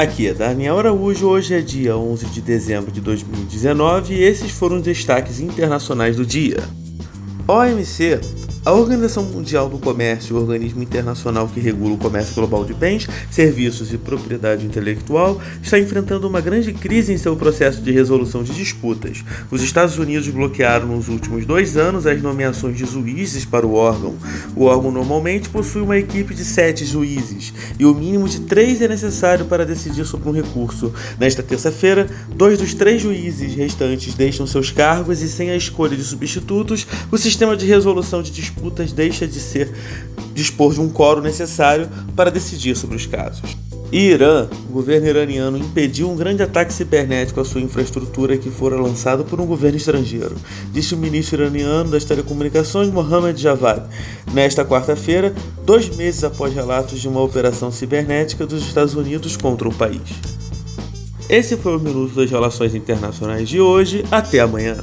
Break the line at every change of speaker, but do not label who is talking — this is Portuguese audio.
Aqui é Daniel Araújo, hoje é dia 11 de dezembro de 2019 e esses foram os destaques internacionais do dia. OMC a Organização Mundial do Comércio, o organismo internacional que regula o comércio global de bens, serviços e propriedade intelectual, está enfrentando uma grande crise em seu processo de resolução de disputas. Os Estados Unidos bloquearam nos últimos dois anos as nomeações de juízes para o órgão. O órgão normalmente possui uma equipe de sete juízes e o mínimo de três é necessário para decidir sobre um recurso. Nesta terça-feira, dois dos três juízes restantes deixam seus cargos e, sem a escolha de substitutos, o sistema de resolução de disputas disputas deixa de ser dispor de um coro necessário para decidir sobre os casos. Irã, o governo iraniano impediu um grande ataque cibernético à sua infraestrutura que fora lançado por um governo estrangeiro, disse o ministro iraniano das telecomunicações Mohammad Javad, nesta quarta-feira, dois meses após relatos de uma operação cibernética dos Estados Unidos contra o país. Esse foi o Minuto das Relações Internacionais de hoje. Até amanhã.